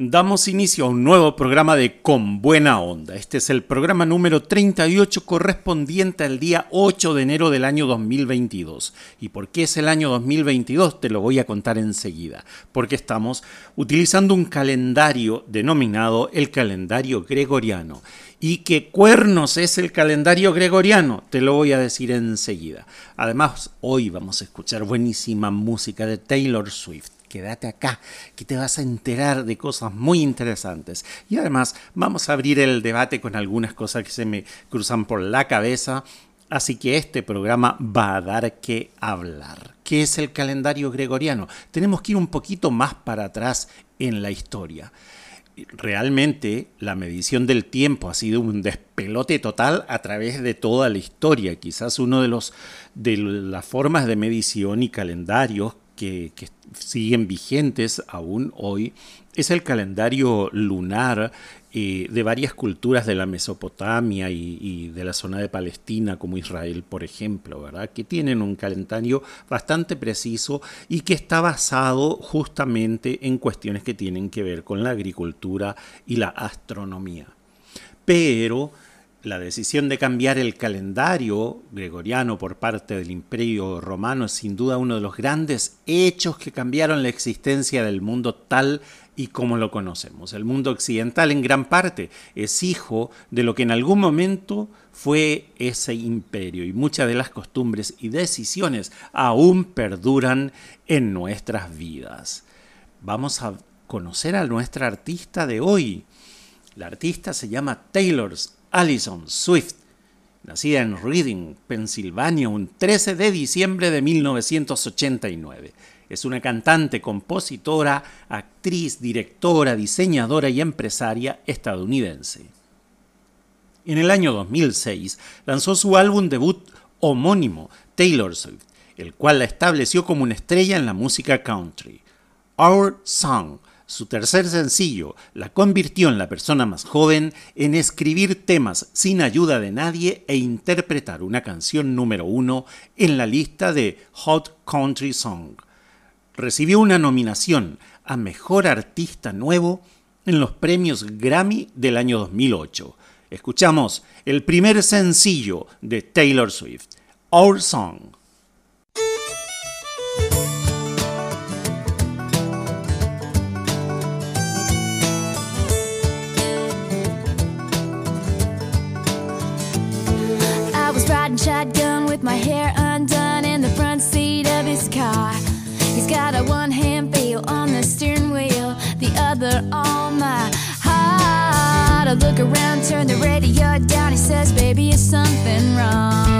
Damos inicio a un nuevo programa de Con Buena Onda. Este es el programa número 38 correspondiente al día 8 de enero del año 2022. ¿Y por qué es el año 2022? Te lo voy a contar enseguida. Porque estamos utilizando un calendario denominado el calendario gregoriano. ¿Y qué cuernos es el calendario gregoriano? Te lo voy a decir enseguida. Además, hoy vamos a escuchar buenísima música de Taylor Swift quédate acá, que te vas a enterar de cosas muy interesantes. Y además vamos a abrir el debate con algunas cosas que se me cruzan por la cabeza. Así que este programa va a dar que hablar. ¿Qué es el calendario gregoriano? Tenemos que ir un poquito más para atrás en la historia. Realmente la medición del tiempo ha sido un despelote total a través de toda la historia. Quizás uno de los de las formas de medición y calendarios que, siguen vigentes aún hoy es el calendario lunar eh, de varias culturas de la Mesopotamia y, de la zona de Palestina, como Israel, por ejemplo, ¿verdad? que tienen un calendario bastante preciso y que está basado justamente en cuestiones que tienen que ver con la agricultura y la astronomía. Pero la decisión de cambiar el calendario gregoriano por parte del Imperio Romano es sin duda uno de los grandes hechos que cambiaron la existencia del mundo tal y como lo conocemos. El mundo occidental en gran parte es hijo de lo que en algún momento fue ese imperio y muchas de las costumbres y decisiones aún perduran en nuestras vidas. Vamos a conocer a nuestra artista de hoy. La artista se llama Taylor Allison Swift, nacida en Reading, Pensilvania, un 13 de diciembre de 1989. Es una cantante, compositora, actriz, directora, diseñadora y empresaria estadounidense. En el año 2006 lanzó su álbum debut homónimo, Taylor Swift, el cual la estableció como una estrella en la música country. Our Song su tercer sencillo la convirtió en la persona más joven en escribir temas sin ayuda de nadie e interpretar una canción número uno en la lista de Hot Country Song. Recibió una nominación a Mejor Artista Nuevo en los premios Grammy del año 2008. Escuchamos el primer sencillo de Taylor Swift, Our Song. Got a one hand feel on the steering wheel, the other on my heart. I look around, turn the radio down. He says, Baby, is something wrong?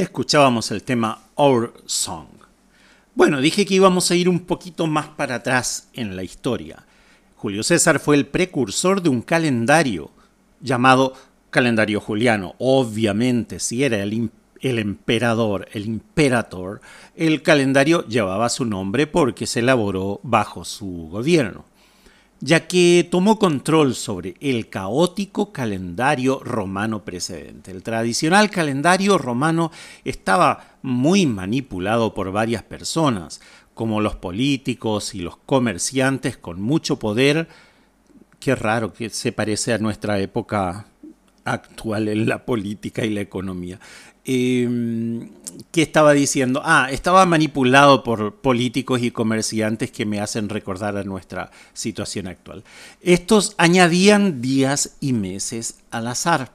Escuchábamos el tema Our Song. Bueno, dije que íbamos a ir un poquito más para atrás en la historia. Julio César fue el precursor de un calendario llamado calendario juliano. Obviamente, si era el, el emperador, el imperator, el calendario llevaba su nombre porque se elaboró bajo su gobierno ya que tomó control sobre el caótico calendario romano precedente. El tradicional calendario romano estaba muy manipulado por varias personas, como los políticos y los comerciantes con mucho poder. Qué raro que se parece a nuestra época actual en la política y la economía. Eh, ¿Qué estaba diciendo? Ah, estaba manipulado por políticos y comerciantes que me hacen recordar a nuestra situación actual. Estos añadían días y meses al azar.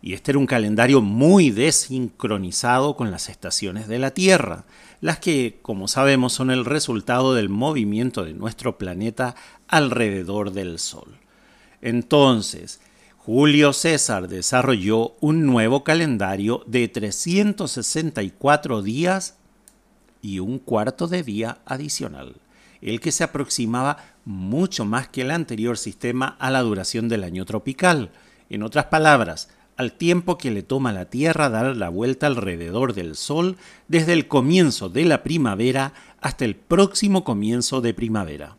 Y este era un calendario muy desincronizado con las estaciones de la Tierra, las que, como sabemos, son el resultado del movimiento de nuestro planeta alrededor del Sol. Entonces, Julio César desarrolló un nuevo calendario de 364 días y un cuarto de día adicional, el que se aproximaba mucho más que el anterior sistema a la duración del año tropical. En otras palabras, al tiempo que le toma la Tierra dar la vuelta alrededor del Sol desde el comienzo de la primavera hasta el próximo comienzo de primavera.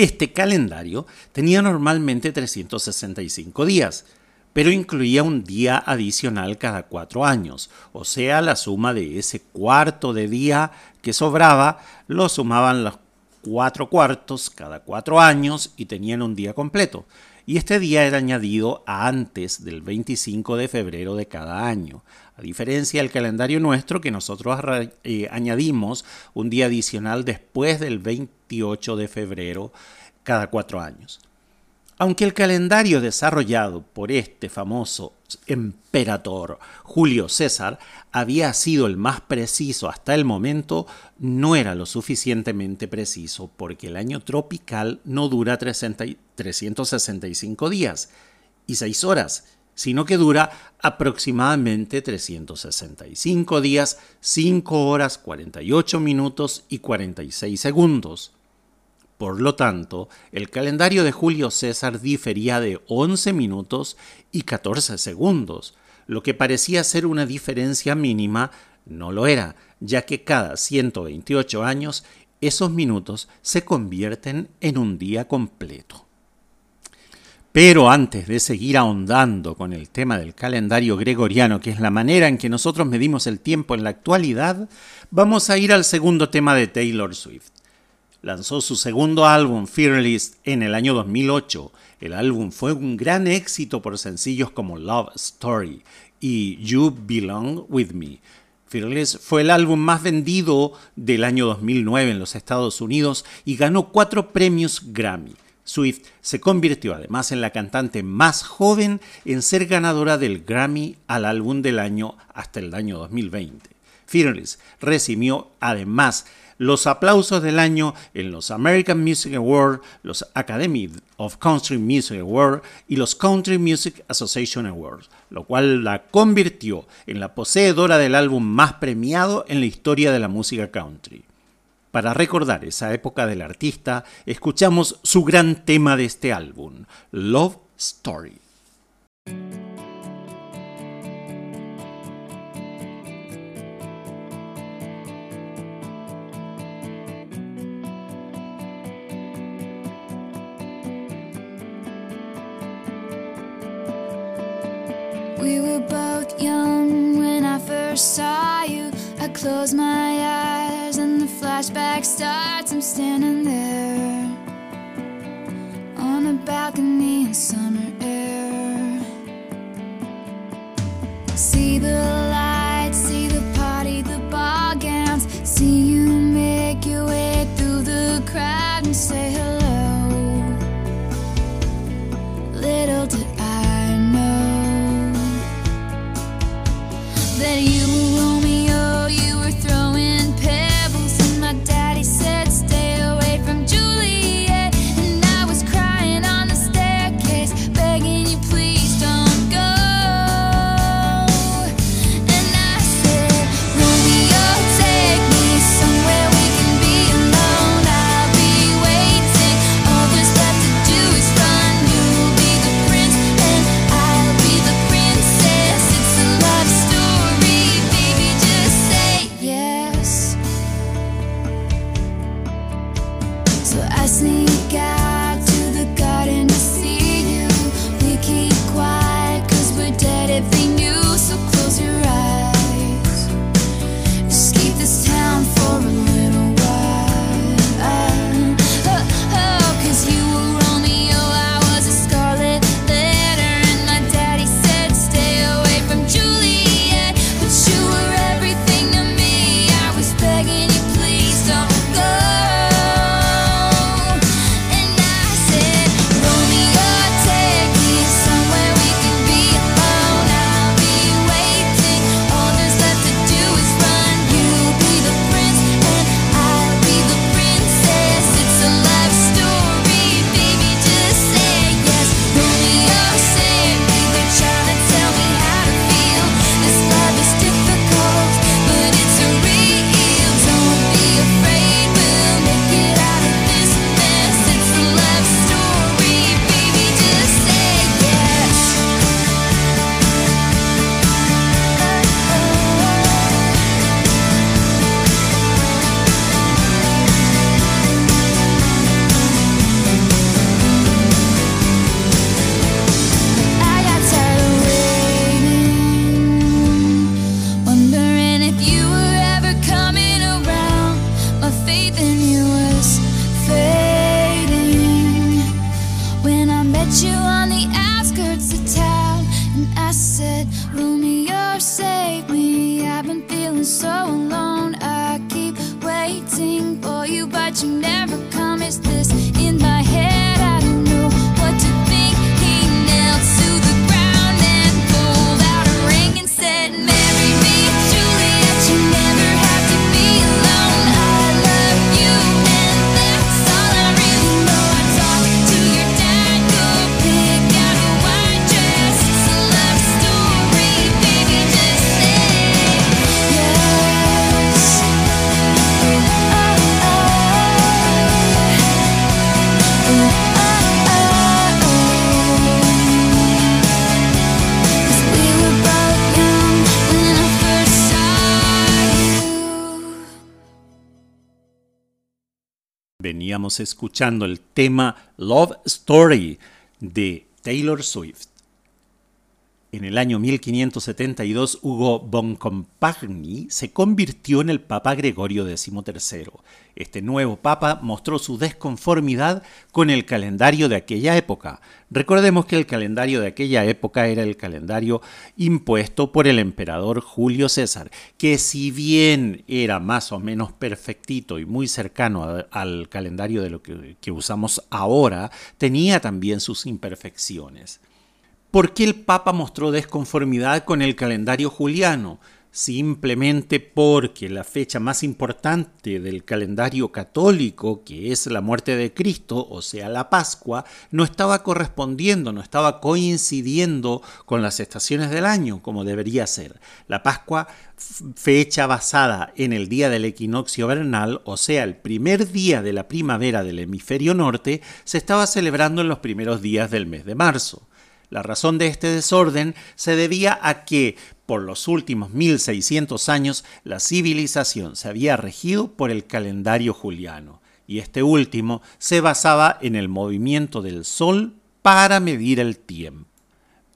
Este calendario tenía normalmente 365 días, pero incluía un día adicional cada cuatro años, o sea, la suma de ese cuarto de día que sobraba lo sumaban los cuatro cuartos cada cuatro años y tenían un día completo. Y este día era añadido antes del 25 de febrero de cada año, a diferencia del calendario nuestro que nosotros eh, añadimos un día adicional después del 28 de febrero cada cuatro años. Aunque el calendario desarrollado por este famoso emperador Julio César había sido el más preciso hasta el momento, no era lo suficientemente preciso porque el año tropical no dura 365 días y 6 horas, sino que dura aproximadamente 365 días, 5 horas, 48 minutos y 46 segundos. Por lo tanto, el calendario de Julio César difería de 11 minutos y 14 segundos. Lo que parecía ser una diferencia mínima no lo era, ya que cada 128 años esos minutos se convierten en un día completo. Pero antes de seguir ahondando con el tema del calendario gregoriano, que es la manera en que nosotros medimos el tiempo en la actualidad, vamos a ir al segundo tema de Taylor Swift lanzó su segundo álbum, Fearless, en el año 2008. El álbum fue un gran éxito por sencillos como Love Story y You Belong With Me. Fearless fue el álbum más vendido del año 2009 en los Estados Unidos y ganó cuatro premios Grammy. Swift se convirtió además en la cantante más joven en ser ganadora del Grammy al álbum del año hasta el año 2020. Fearless recibió además los aplausos del año en los American Music Awards, los Academy of Country Music Awards y los Country Music Association Awards, lo cual la convirtió en la poseedora del álbum más premiado en la historia de la música country. Para recordar esa época del artista, escuchamos su gran tema de este álbum, Love Story. We were both young when I first saw you. I close my eyes and the flashback starts. I'm standing there on a balcony in summer Veníamos escuchando el tema Love Story de Taylor Swift. En el año 1572, Hugo von Compagni se convirtió en el Papa Gregorio XIII. Este nuevo Papa mostró su desconformidad con el calendario de aquella época. Recordemos que el calendario de aquella época era el calendario impuesto por el emperador Julio César, que si bien era más o menos perfectito y muy cercano al calendario de lo que, que usamos ahora, tenía también sus imperfecciones. ¿Por qué el Papa mostró desconformidad con el calendario juliano? Simplemente porque la fecha más importante del calendario católico, que es la muerte de Cristo, o sea, la Pascua, no estaba correspondiendo, no estaba coincidiendo con las estaciones del año, como debería ser. La Pascua, fecha basada en el día del equinoccio vernal, o sea, el primer día de la primavera del hemisferio norte, se estaba celebrando en los primeros días del mes de marzo. La razón de este desorden se debía a que, por los últimos 1600 años, la civilización se había regido por el calendario juliano, y este último se basaba en el movimiento del Sol para medir el tiempo.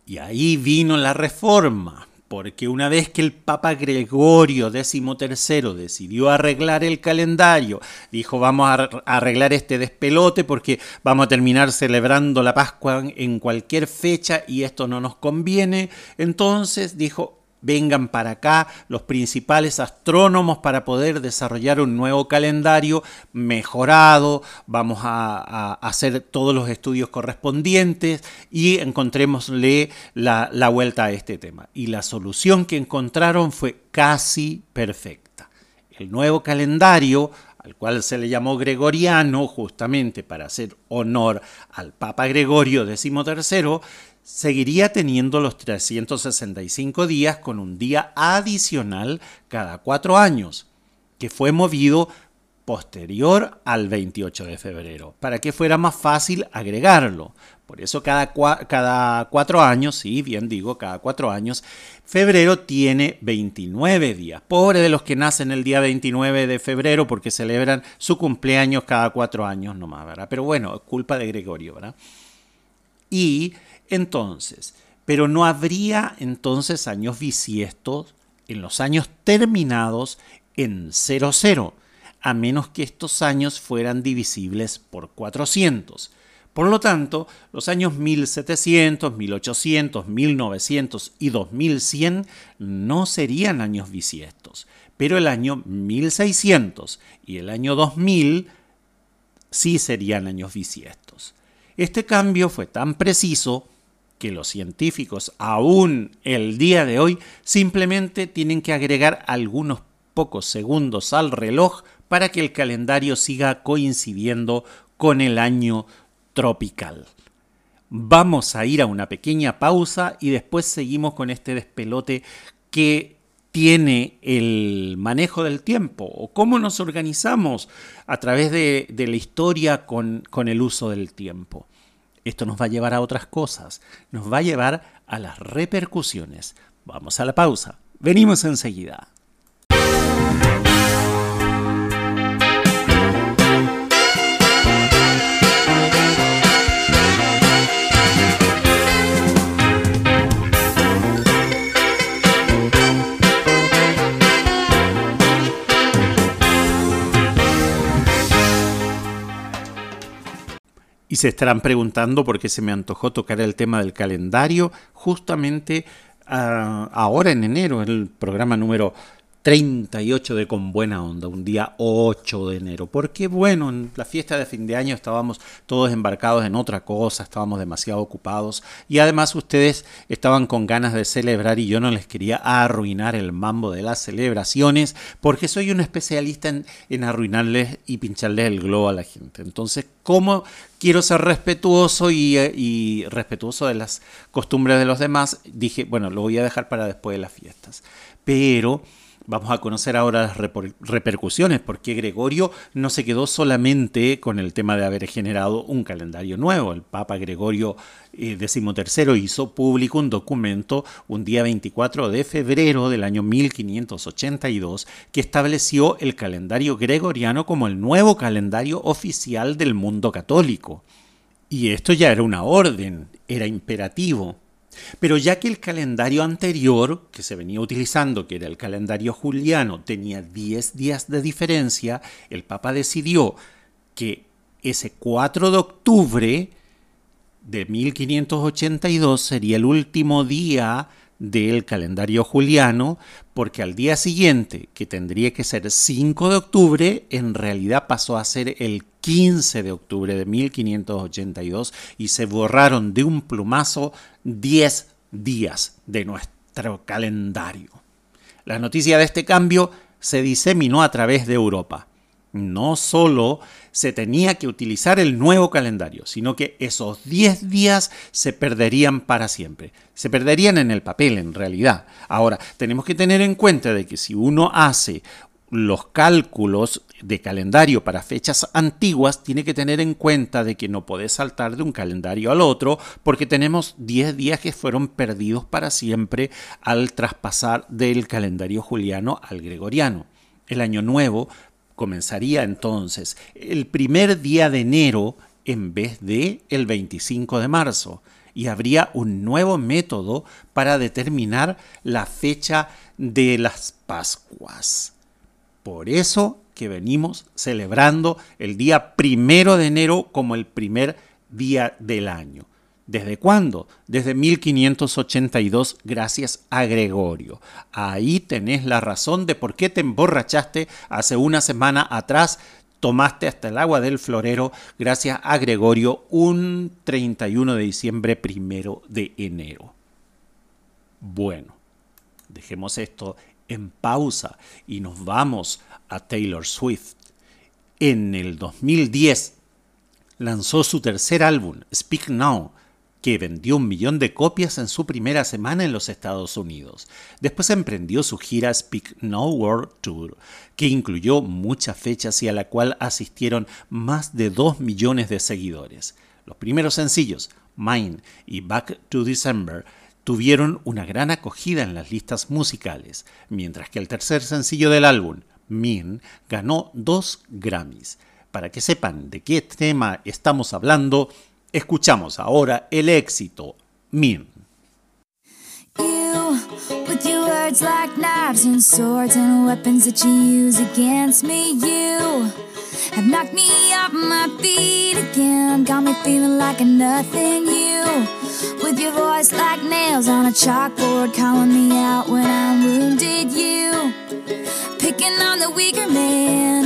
Y ahí vino la reforma, porque una vez que el Papa Gregorio XIII decidió arreglar el calendario, dijo vamos a arreglar este despelote porque vamos a terminar celebrando la Pascua en cualquier fecha y esto no nos conviene, entonces dijo vengan para acá los principales astrónomos para poder desarrollar un nuevo calendario mejorado, vamos a, hacer todos los estudios correspondientes y encontrémosle la, la vuelta a este tema. Y la solución que encontraron fue casi perfecta. El nuevo calendario al cual se le llamó gregoriano justamente para hacer honor al Papa Gregorio XIII, seguiría teniendo los 365 días con un día adicional cada cuatro años, que fue movido posterior al 28 de febrero, para que fuera más fácil agregarlo. Por eso cada, cada cuatro años, sí, bien digo, cada cuatro años, febrero tiene 29 días. Pobre de los que nacen el día 29 de febrero porque celebran su cumpleaños cada cuatro años nomás, ¿verdad? Pero bueno, culpa de Gregorio, ¿verdad? Y entonces, pero no habría entonces años bisiestos en los años terminados en 00, a menos que estos años fueran divisibles por 400. Por lo tanto, los años 1700, 1800, 1900 y 2100 no serían años bisiestos, pero el año 1600 y el año 2000 sí serían años bisiestos. Este cambio fue tan preciso que los científicos, aún el día de hoy, simplemente tienen que agregar algunos pocos segundos al reloj para que el calendario siga coincidiendo con el año tropical. Vamos a ir a una pequeña pausa y después seguimos con este despelote que tiene el manejo del tiempo o cómo nos organizamos a través de, la historia con el uso del tiempo. Esto nos va a llevar a otras cosas, nos va a llevar a las repercusiones. Vamos a la pausa, venimos enseguida. Y se estarán preguntando por qué se me antojó tocar el tema del calendario justamente ah, ahora en enero, el programa número 38 de Con Buena Onda, un día 8 de enero. Porque bueno, en la fiesta de fin de año estábamos todos embarcados en otra cosa, estábamos demasiado ocupados y además ustedes estaban con ganas de celebrar y yo no les quería arruinar el mambo de las celebraciones porque soy un especialista en, arruinarles y pincharles el globo a la gente. Entonces, ¿cómo quiero ser respetuoso y, y, respetuoso de las costumbres de los demás, dije, bueno, lo voy a dejar para después de las fiestas. Pero Vamos a conocer ahora las repercusiones, porque Gregorio no se quedó solamente con el tema de haber generado un calendario nuevo. El Papa Gregorio XIII eh, hizo público un documento un día 24 de febrero del año 1582 que estableció el calendario gregoriano como el nuevo calendario oficial del mundo católico. Y esto ya era una orden, era imperativo. Pero ya que el calendario anterior que se venía utilizando, que era el calendario juliano, tenía 10 días de diferencia, el Papa decidió que ese 4 de octubre de 1582 sería el último día del calendario juliano, porque al día siguiente, que tendría que ser 5 de octubre, en realidad pasó a ser el 15 de octubre de 1582 y se borraron de un plumazo 10 días de nuestro calendario. La noticia de este cambio se diseminó a través de Europa. No solo se tenía que utilizar el nuevo calendario, sino que esos 10 días se perderían para siempre. Se perderían en el papel, en realidad. Ahora, tenemos que tener en cuenta de que si uno hace los cálculos de calendario para fechas antiguas, tiene que tener en cuenta de que no puede saltar de un calendario al otro, porque tenemos 10 días que fueron perdidos para siempre al traspasar del calendario juliano al gregoriano. El año nuevo comenzaría entonces el primer día de enero en vez de el 25 de marzo y habría un nuevo método para determinar la fecha de las Pascuas. Por eso que venimos celebrando el día primero de enero como el primer día del año. ¿Desde cuándo? Desde 1582, gracias a Gregorio. Ahí tenés la razón de por qué te emborrachaste hace una semana atrás. Tomaste hasta el agua del florero gracias a Gregorio un 31 de diciembre, primero de enero. Bueno, dejemos esto en pausa y nos vamos a Taylor Swift. En el 2010 lanzó su tercer álbum, Speak Now, que vendió un millón de copias en su primera semana en los Estados Unidos. Después emprendió su gira Speak Now World Tour, que incluyó muchas fechas y a la cual asistieron más de 2 millones de seguidores. Los primeros sencillos, Mine y Back to December, tuvieron una gran acogida en las listas musicales, mientras que el tercer sencillo del álbum, Min, ganó dos Grammys. Para que sepan de qué tema estamos hablando, escuchamos ahora el éxito Min. Got me feeling like a nothing. You With your voice like nails on a chalkboard, calling me out when I'm wounded. You picking on the weaker man.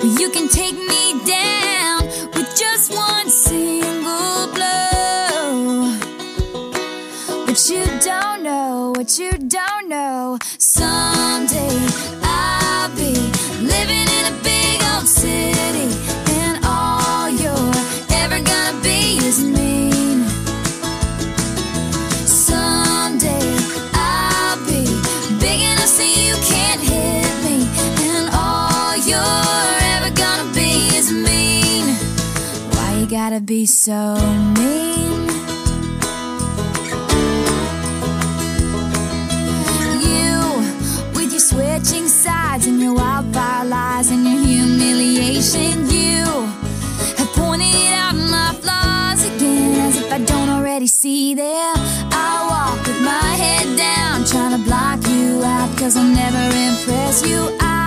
Well, you can take me down with just one single blow. But you don't know what you don't know. Someday be so mean? You, with your switching sides and your wildfire lies and your humiliation, you have pointed out my flaws again as if I don't already see them. I walk with my head down, trying to block you out, cause I'll never impress you. I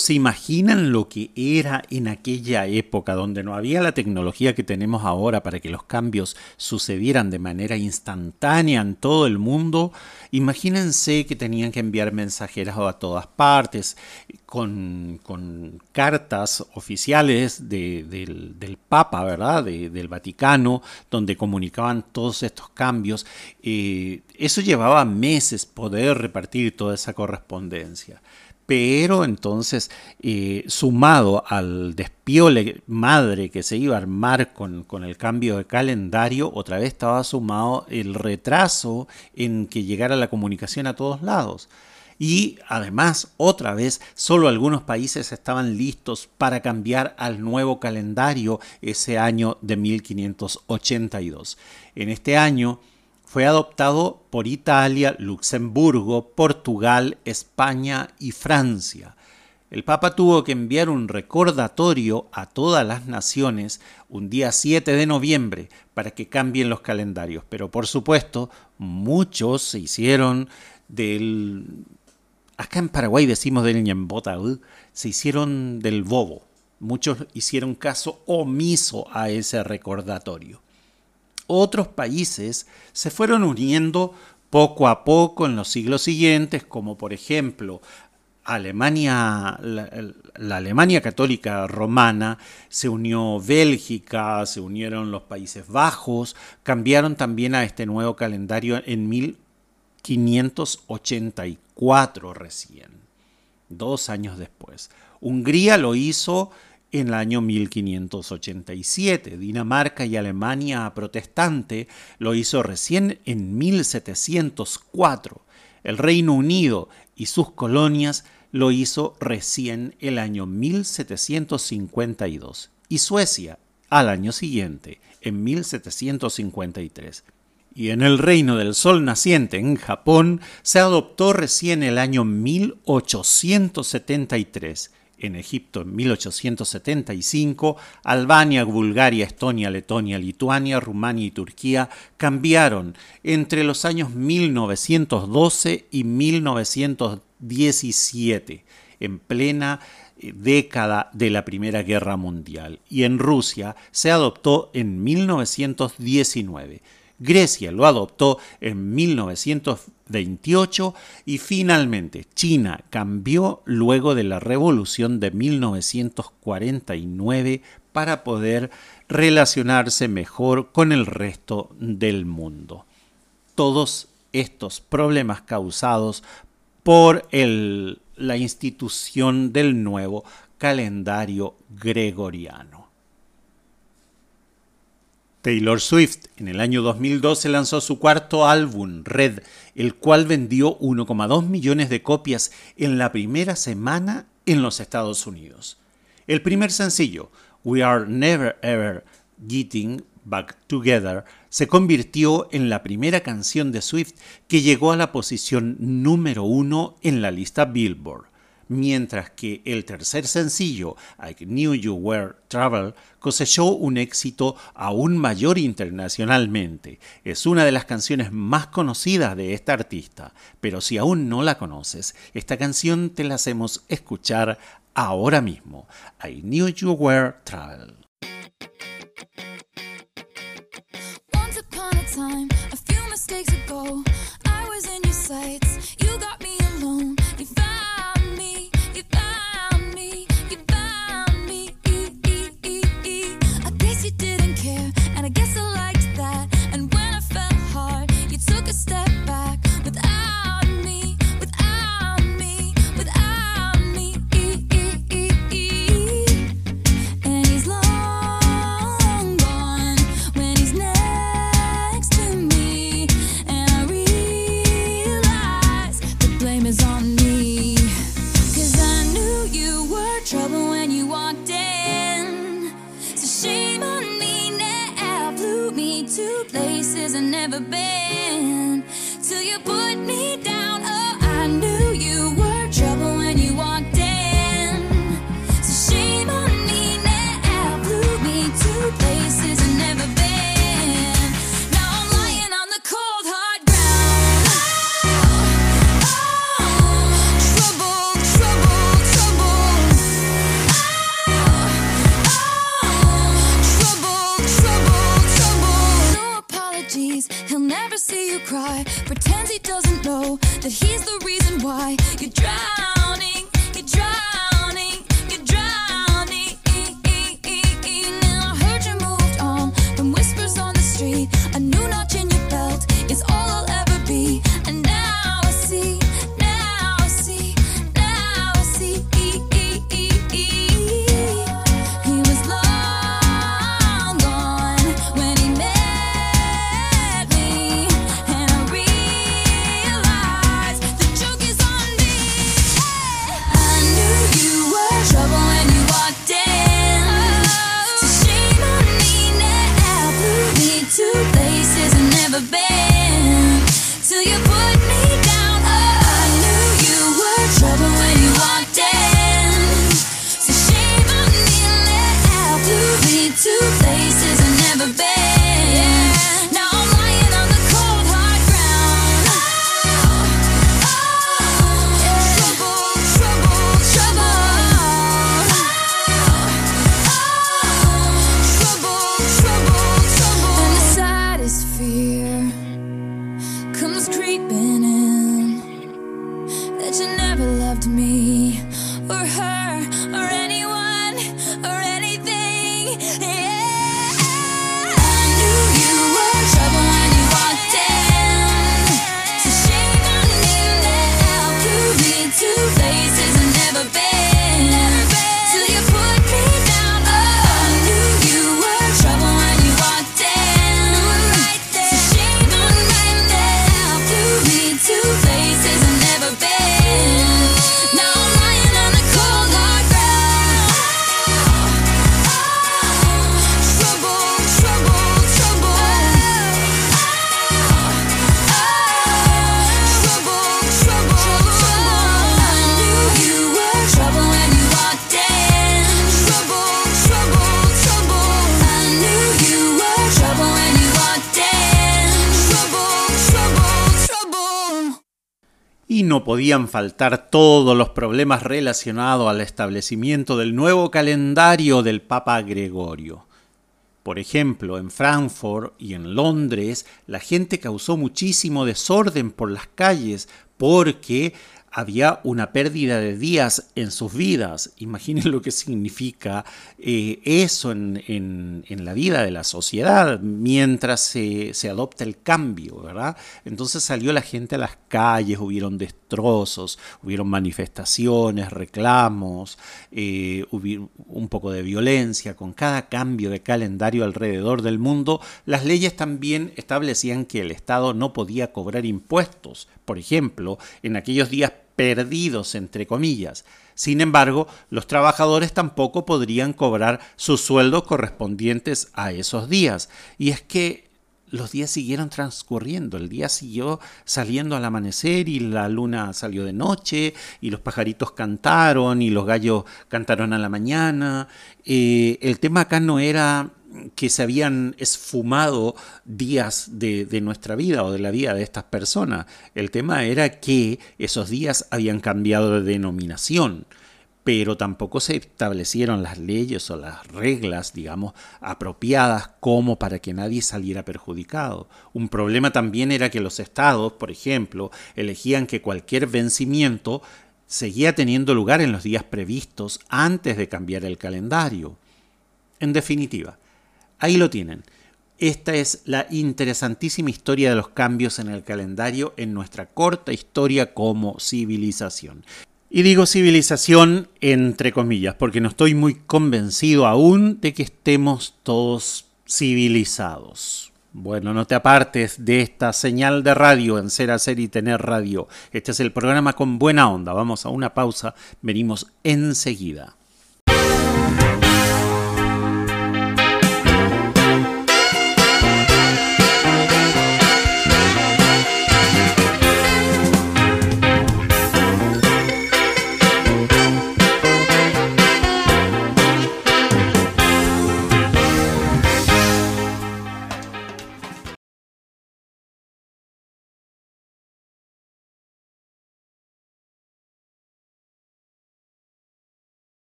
se imaginan lo que era en aquella época donde no había la tecnología que tenemos ahora para que los cambios sucedieran de manera instantánea en todo el mundo. Imagínense que tenían que enviar mensajeras a todas partes con, cartas oficiales de- del, Papa, ¿verdad? De- del Vaticano, donde comunicaban todos estos cambios. Eh, eso llevaba meses poder repartir toda esa correspondencia. Pero entonces, eh, sumado al despiole madre que se iba a armar con, con el cambio de calendario, otra vez estaba sumado el retraso en que llegara la comunicación a todos lados. Y además, otra vez, solo algunos países estaban listos para cambiar al nuevo calendario ese año de 1582. En este año, fue adoptado por Italia, Luxemburgo, Portugal, España y Francia. El Papa tuvo que enviar un recordatorio a todas las naciones un día 7 de noviembre para que cambien los calendarios, pero por supuesto muchos se hicieron del... Acá en Paraguay decimos del ñembota, se hicieron del bobo. Muchos hicieron caso omiso a ese recordatorio otros países se fueron uniendo poco a poco en los siglos siguientes, como por ejemplo Alemania, la, la, Alemania católica romana, se unió Bélgica, se unieron los Países Bajos, cambiaron también a este nuevo calendario en 1584 recién, dos años después. Hungría lo hizo en el año 1587. Dinamarca y Alemania protestante lo hizo recién en 1704. El Reino Unido y sus colonias lo hizo recién el año 1752. Y Suecia al año siguiente, en 1753. Y en el Reino del Sol Naciente, en Japón, se adoptó recién el año 1873 en Egipto en 1875, Albania, Bulgaria, Estonia, Letonia, Lituania, Rumania y Turquía cambiaron entre los años 1912 y 1917, en plena década de la Primera Guerra Mundial, y en Rusia se adoptó en 1919. Grecia lo adoptó en 1928 y finalmente China cambió luego de la revolución de 1949 para poder relacionarse mejor con el resto del mundo. Todos estos problemas causados por la institución del nuevo calendario gregoriano. Taylor Swift en el año 2012 lanzó su cuarto álbum, Red, el cual vendió 1,2 millones de copias en la primera semana en los Estados Unidos. El primer sencillo, We Are Never Ever Getting Back Together, se convirtió en la primera canción de Swift que llegó a la posición número uno en la lista Billboard mientras que el tercer sencillo, I Knew You Were Travel, cosechó un éxito aún mayor internacionalmente. Es una de las canciones más conocidas de esta artista, pero si aún no la conoces, esta canción te la hacemos escuchar ahora mismo. I Knew You Were alone. Podían faltar todos los problemas relacionados al establecimiento del nuevo calendario del Papa Gregorio. Por ejemplo, en Frankfurt y en Londres, la gente causó muchísimo desorden por las calles porque había una pérdida de días en sus vidas. Imaginen lo que significa eh, eso en, la vida de la sociedad mientras se, adopta el cambio, ¿verdad? Entonces salió la gente a las calles, hubieron destrozos, hubieron manifestaciones, reclamos, eh, hubi- un poco de violencia. Con cada cambio de calendario alrededor del mundo, las leyes también establecían que el Estado no podía cobrar impuestos, por ejemplo, en aquellos días perdidos, entre comillas. Sin embargo, los trabajadores tampoco podrían cobrar sus sueldos correspondientes a esos días. Y es que los días siguieron transcurriendo, el día siguió saliendo al amanecer y la luna salió de noche y los pajaritos cantaron y los gallos cantaron a la mañana. Eh, el tema acá no era que se habían esfumado días de, nuestra vida o de la vida de estas personas. El tema era que esos días habían cambiado de denominación pero tampoco se establecieron las leyes o las reglas, digamos, apropiadas como para que nadie saliera perjudicado. Un problema también era que los estados, por ejemplo, elegían que cualquier vencimiento seguía teniendo lugar en los días previstos antes de cambiar el calendario. En definitiva, ahí lo tienen. Esta es la interesantísima historia de los cambios en el calendario en nuestra corta historia como civilización. Y digo civilización entre comillas, porque no estoy muy convencido aún de que estemos todos civilizados. Bueno, no te apartes de esta señal de radio en ser, hacer y tener radio. Este es el programa con buena onda. Vamos a una pausa, venimos enseguida.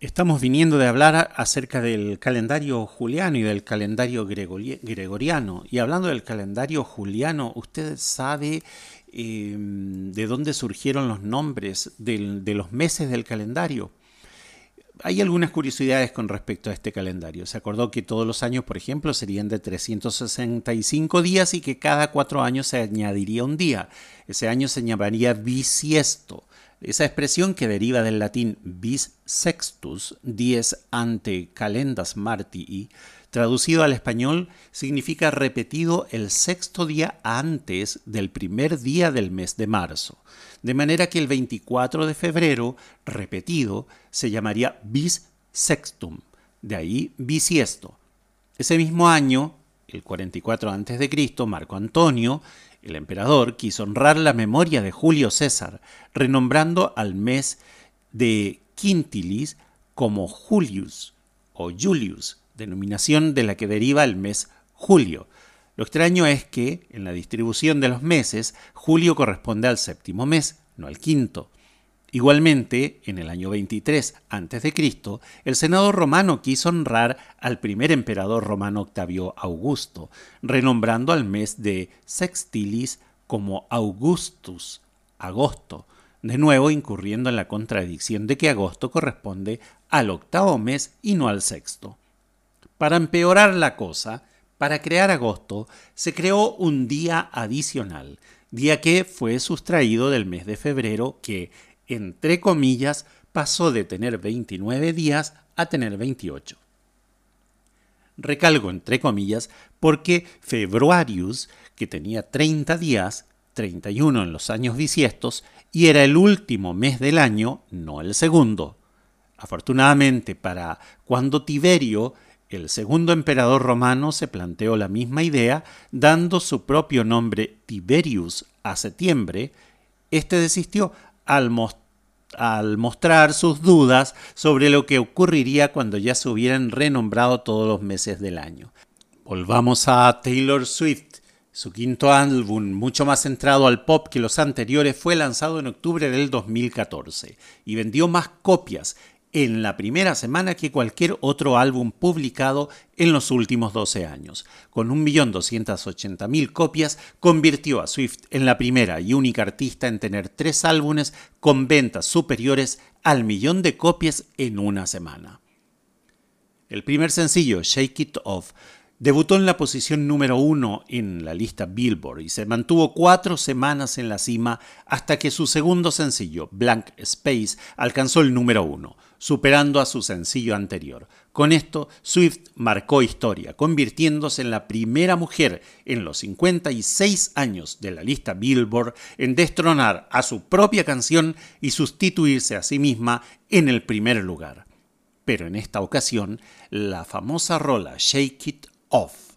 Estamos viniendo de hablar acerca del calendario juliano y del calendario gregoriano. Y hablando del calendario juliano, ¿usted sabe em, de dónde surgieron los nombres de los meses del calendario? Hay algunas curiosidades con respecto a este calendario. Se acordó que todos los años, por ejemplo, serían de 365 días y que cada cuatro años se añadiría un día. Ese año se llamaría bisiesto. Esa expresión que deriva del latín bis sextus, dies ante calendas martii, traducido al español, significa repetido el sexto día antes del primer día del mes de marzo. De manera que el 24 de febrero, repetido, se llamaría bis sextum, de ahí bisiesto. Ese mismo año, el 44 a.C., Marco Antonio el emperador quiso honrar la memoria de Julio César, renombrando al mes de Quintilis como Julius o Julius, denominación de la que deriva el mes Julio. Lo extraño es que, en la distribución de los meses, Julio corresponde al séptimo mes, no al quinto. Igualmente, en el año 23 a.C., el Senado romano quiso honrar al primer emperador romano Octavio Augusto, renombrando al mes de Sextilis como Augustus, agosto, de nuevo incurriendo en la contradicción de que agosto corresponde al octavo mes y no al sexto. Para empeorar la cosa, para crear agosto, se creó un día adicional, día que fue sustraído del mes de febrero que, entre comillas, pasó de tener 29 días a tener 28. Recalgo entre comillas porque Februarius, que tenía 30 días, 31 en los años bisiestos, y era el último mes del año, no el segundo. Afortunadamente para cuando Tiberio, el segundo emperador romano, se planteó la misma idea, dando su propio nombre Tiberius a septiembre, este desistió al, mostrar sus dudas sobre lo que ocurriría cuando ya se hubieran renombrado todos los meses del año. Volvamos a Taylor Swift. Su quinto álbum, mucho más centrado al pop que los anteriores, fue lanzado en octubre del 2014 y vendió más copias en la primera semana que cualquier otro álbum publicado en los últimos 12 años. Con 1.280.000 copias, convirtió a Swift en la primera y única artista en tener tres álbumes con ventas superiores al millón de copias en una semana. El primer sencillo, Shake It Off, Debutó en la posición número uno en la lista Billboard y se mantuvo cuatro semanas en la cima hasta que su segundo sencillo, Blank Space, alcanzó el número uno, superando a su sencillo anterior. Con esto, Swift marcó historia, convirtiéndose en la primera mujer en los 56 años de la lista Billboard en destronar a su propia canción y sustituirse a sí misma en el primer lugar. Pero en esta ocasión, la famosa rola Shake It off.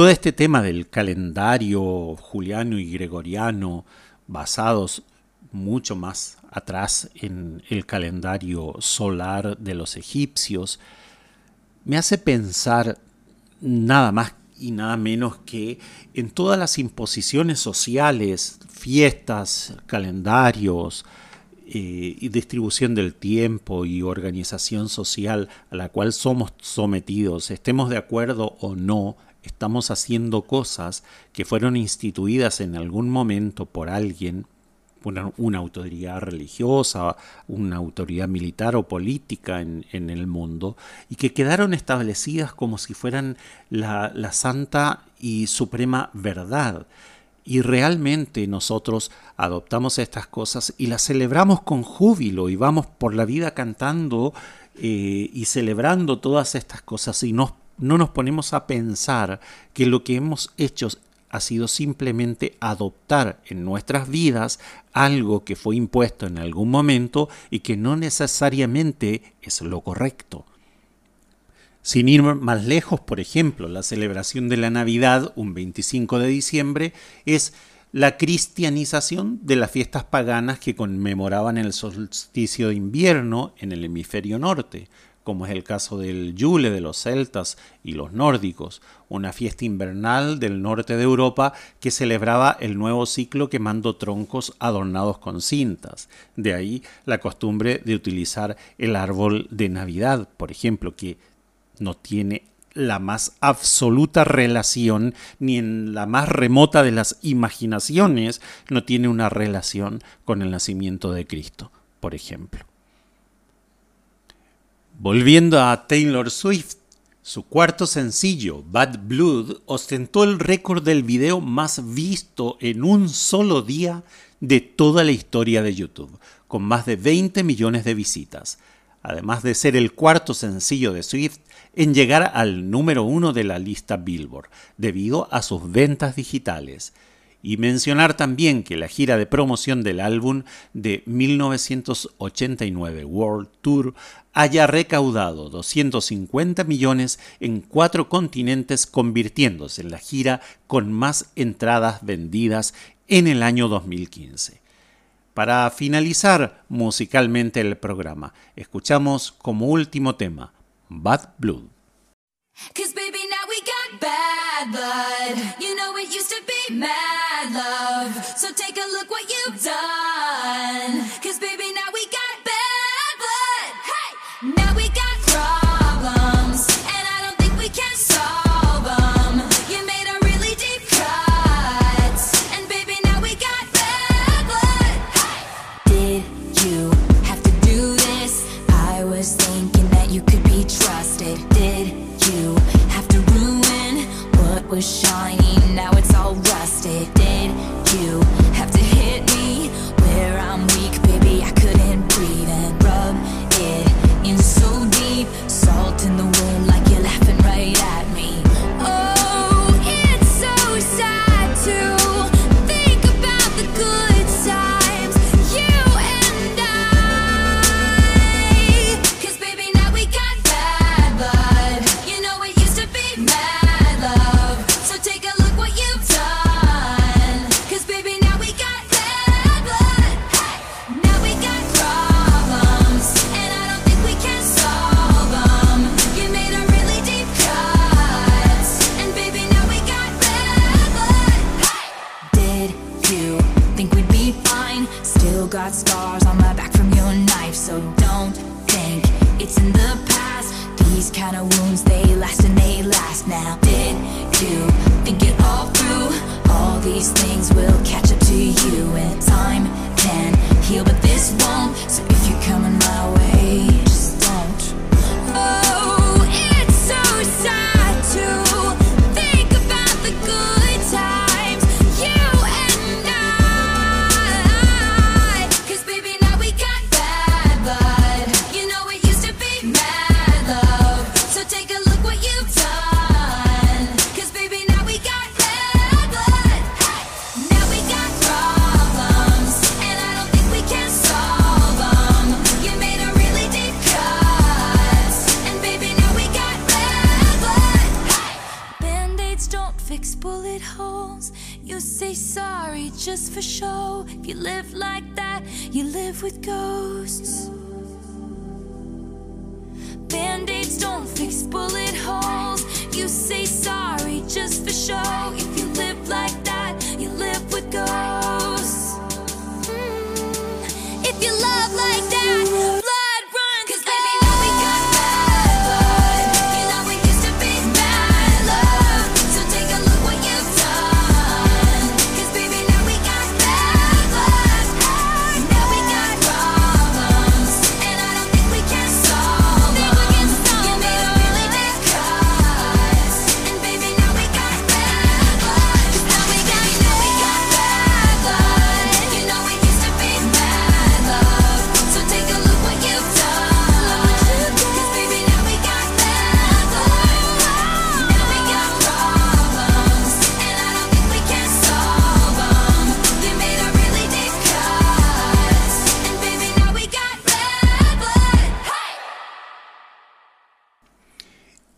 Todo este tema del calendario juliano y gregoriano, basados mucho más atrás en el calendario solar de los egipcios, me hace pensar nada más y nada menos que en todas las imposiciones sociales, fiestas, calendarios, eh, y distribución del tiempo y organización social a la cual somos sometidos, estemos de acuerdo o no estamos haciendo cosas que fueron instituidas en algún momento por alguien, una, una autoridad religiosa, una autoridad militar o política en, el mundo, y que quedaron establecidas como si fueran la, la santa y suprema verdad. Y realmente nosotros adoptamos estas cosas y las celebramos con júbilo y vamos por la vida cantando eh, y celebrando todas estas cosas y nos no nos ponemos a pensar que lo que hemos hecho ha sido simplemente adoptar en nuestras vidas algo que fue impuesto en algún momento y que no necesariamente es lo correcto. Sin ir más lejos, por ejemplo, la celebración de la Navidad, un 25 de diciembre, es la cristianización de las fiestas paganas que conmemoraban el solsticio de invierno en el hemisferio norte, como es el caso del Yule de los celtas y los nórdicos, una fiesta invernal del norte de Europa que celebraba el nuevo ciclo quemando troncos adornados con cintas. De ahí la costumbre de utilizar el árbol de Navidad, por ejemplo, que no tiene la más absoluta relación, ni en la más remota de las imaginaciones, no tiene una relación con el nacimiento de Cristo, por ejemplo. Volviendo a Taylor Swift, su cuarto sencillo, Bad Blood, ostentó el récord del video más visto en un solo día de toda la historia de YouTube, con más de 20 millones de visitas, además de ser el cuarto sencillo de Swift en llegar al número uno de la lista Billboard, debido a sus ventas digitales. Y mencionar también que la gira de promoción del álbum de 1989 World Tour haya recaudado 250 millones en cuatro continentes, convirtiéndose en la gira con más entradas vendidas en el año 2015. Para finalizar musicalmente el programa, escuchamos como último tema Bad Blood. Bad blood. You know it used to be mad love. So take a look what you've done. Cause baby, just for show. If you live like that, you live with ghosts. Band-aids don't fix bullet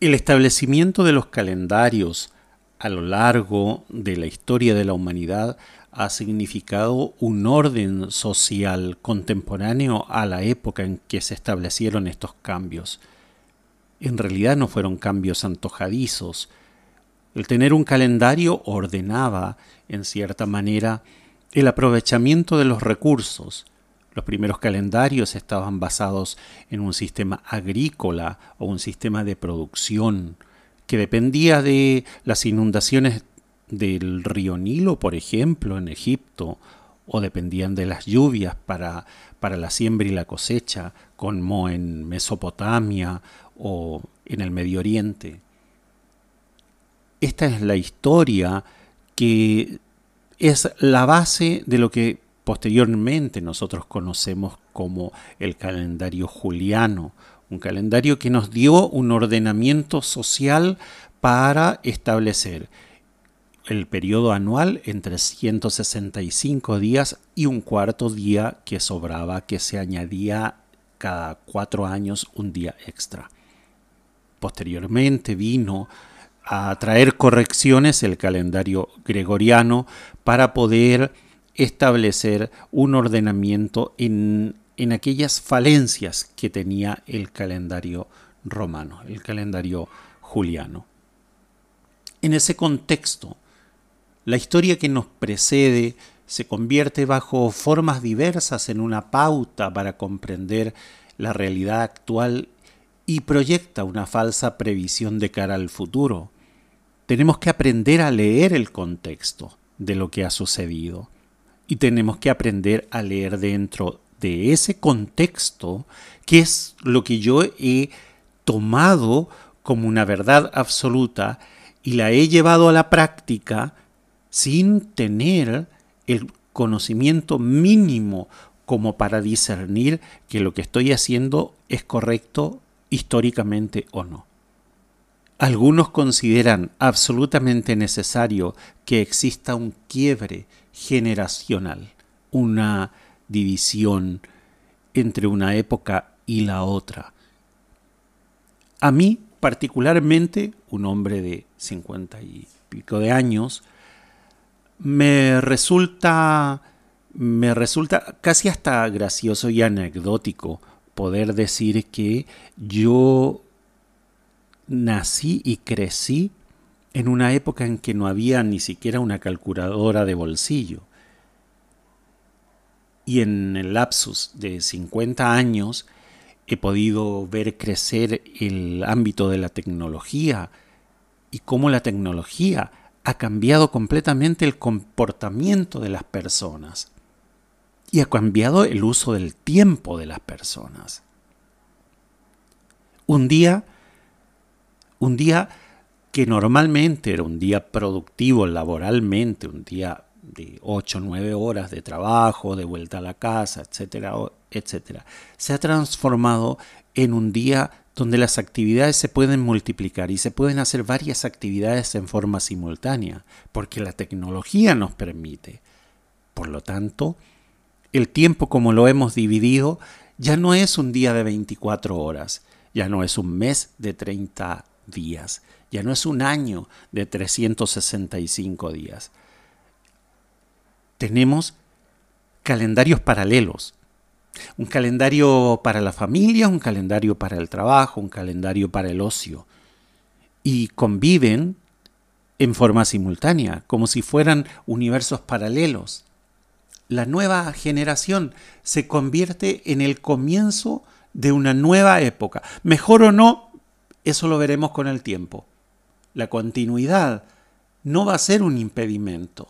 El establecimiento de los calendarios a lo largo de la historia de la humanidad ha significado un orden social contemporáneo a la época en que se establecieron estos cambios. En realidad no fueron cambios antojadizos. El tener un calendario ordenaba, en cierta manera, el aprovechamiento de los recursos. Los primeros calendarios estaban basados en un sistema agrícola o un sistema de producción que dependía de las inundaciones del río Nilo, por ejemplo, en Egipto, o dependían de las lluvias para, para la siembra y la cosecha, como en Mesopotamia o en el Medio Oriente. Esta es la historia que es la base de lo que posteriormente nosotros conocemos como el calendario juliano, un calendario que nos dio un ordenamiento social para establecer el periodo anual entre 165 días y un cuarto día que sobraba, que se añadía cada cuatro años un día extra. Posteriormente vino a traer correcciones el calendario gregoriano para poder establecer un ordenamiento en, en aquellas falencias que tenía el calendario romano, el calendario juliano. En ese contexto, la historia que nos precede se convierte bajo formas diversas en una pauta para comprender la realidad actual y proyecta una falsa previsión de cara al futuro. Tenemos que aprender a leer el contexto de lo que ha sucedido y tenemos que aprender a leer dentro de ese contexto que es lo que yo he tomado como una verdad absoluta y la he llevado a la práctica sin tener el conocimiento mínimo como para discernir que lo que estoy haciendo es correcto históricamente o no. Algunos consideran absolutamente necesario que exista un quiebre generacional, una división entre una época y la otra. A mí, particularmente, un hombre de cincuenta y pico de años, me resulta me resulta casi hasta gracioso y anecdótico poder decir que yo nací y crecí en una época en que no había ni siquiera una calculadora de bolsillo. Y en el lapsus de 50 años he podido ver crecer el ámbito de la tecnología y cómo la tecnología ha cambiado completamente el comportamiento de las personas y ha cambiado el uso del tiempo de las personas. Un día, un día que normalmente era un día productivo laboralmente, un día de 8 o 9 horas de trabajo, de vuelta a la casa, etcétera, etcétera, se ha transformado en un día donde las actividades se pueden multiplicar y se pueden hacer varias actividades en forma simultánea, porque la tecnología nos permite. Por lo tanto, el tiempo como lo hemos dividido ya no es un día de 24 horas, ya no es un mes de 30 días, ya no es un año de 365 días. Tenemos calendarios paralelos. Un calendario para la familia, un calendario para el trabajo, un calendario para el ocio. Y conviven en forma simultánea, como si fueran universos paralelos. La nueva generación se convierte en el comienzo de una nueva época. Mejor o no, eso lo veremos con el tiempo. La continuidad no va a ser un impedimento,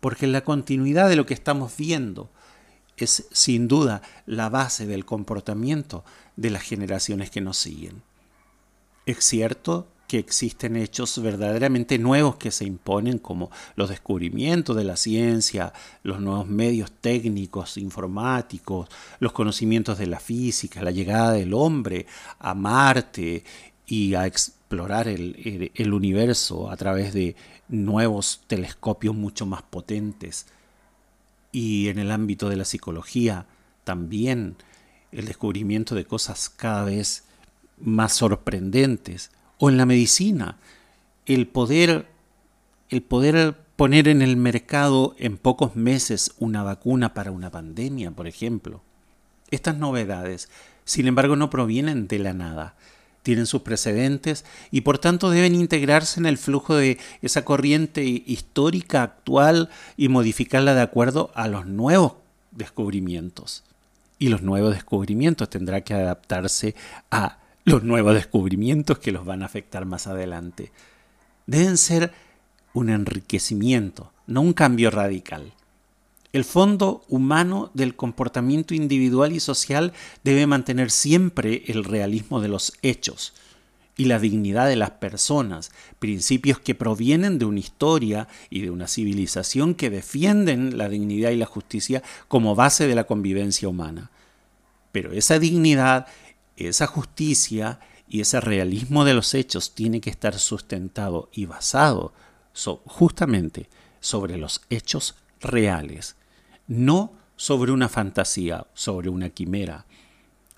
porque la continuidad de lo que estamos viendo es sin duda la base del comportamiento de las generaciones que nos siguen. Es cierto que existen hechos verdaderamente nuevos que se imponen, como los descubrimientos de la ciencia, los nuevos medios técnicos, informáticos, los conocimientos de la física, la llegada del hombre a Marte y a explorar el, universo a través de nuevos telescopios mucho más potentes. Y en el ámbito de la psicología también el descubrimiento de cosas cada vez más sorprendentes o en la medicina, el poder, el poder poner en el mercado en pocos meses una vacuna para una pandemia, por ejemplo. Estas novedades, sin embargo, no provienen de la nada, tienen sus precedentes y por tanto deben integrarse en el flujo de esa corriente histórica actual y modificarla de acuerdo a los nuevos descubrimientos. Y los nuevos descubrimientos tendrán que adaptarse a los nuevos descubrimientos que los van a afectar más adelante. Deben ser un enriquecimiento, no un cambio radical. El fondo humano del comportamiento individual y social debe mantener siempre el realismo de los hechos y la dignidad de las personas, principios que provienen de una historia y de una civilización que defienden la dignidad y la justicia como base de la convivencia humana. Pero esa dignidad esa justicia y ese realismo de los hechos tiene que estar sustentado y basado justamente sobre los hechos reales, no sobre una fantasía, sobre una quimera,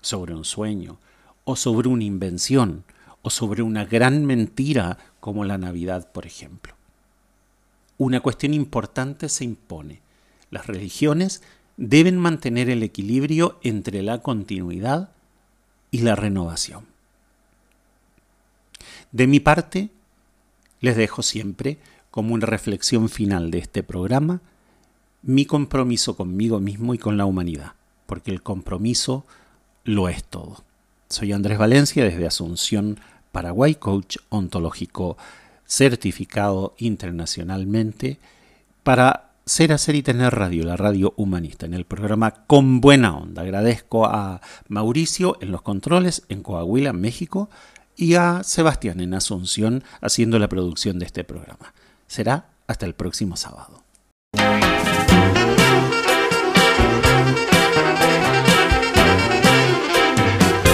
sobre un sueño, o sobre una invención, o sobre una gran mentira como la Navidad, por ejemplo. Una cuestión importante se impone. Las religiones deben mantener el equilibrio entre la continuidad y la renovación. De mi parte, les dejo siempre como una reflexión final de este programa mi compromiso conmigo mismo y con la humanidad, porque el compromiso lo es todo. Soy Andrés Valencia desde Asunción, Paraguay, coach ontológico certificado internacionalmente para ser, hacer y tener radio, la radio humanista, en el programa Con Buena Onda. Agradezco a Mauricio en los controles en Coahuila, México, y a Sebastián en Asunción haciendo la producción de este programa. Será hasta el próximo sábado.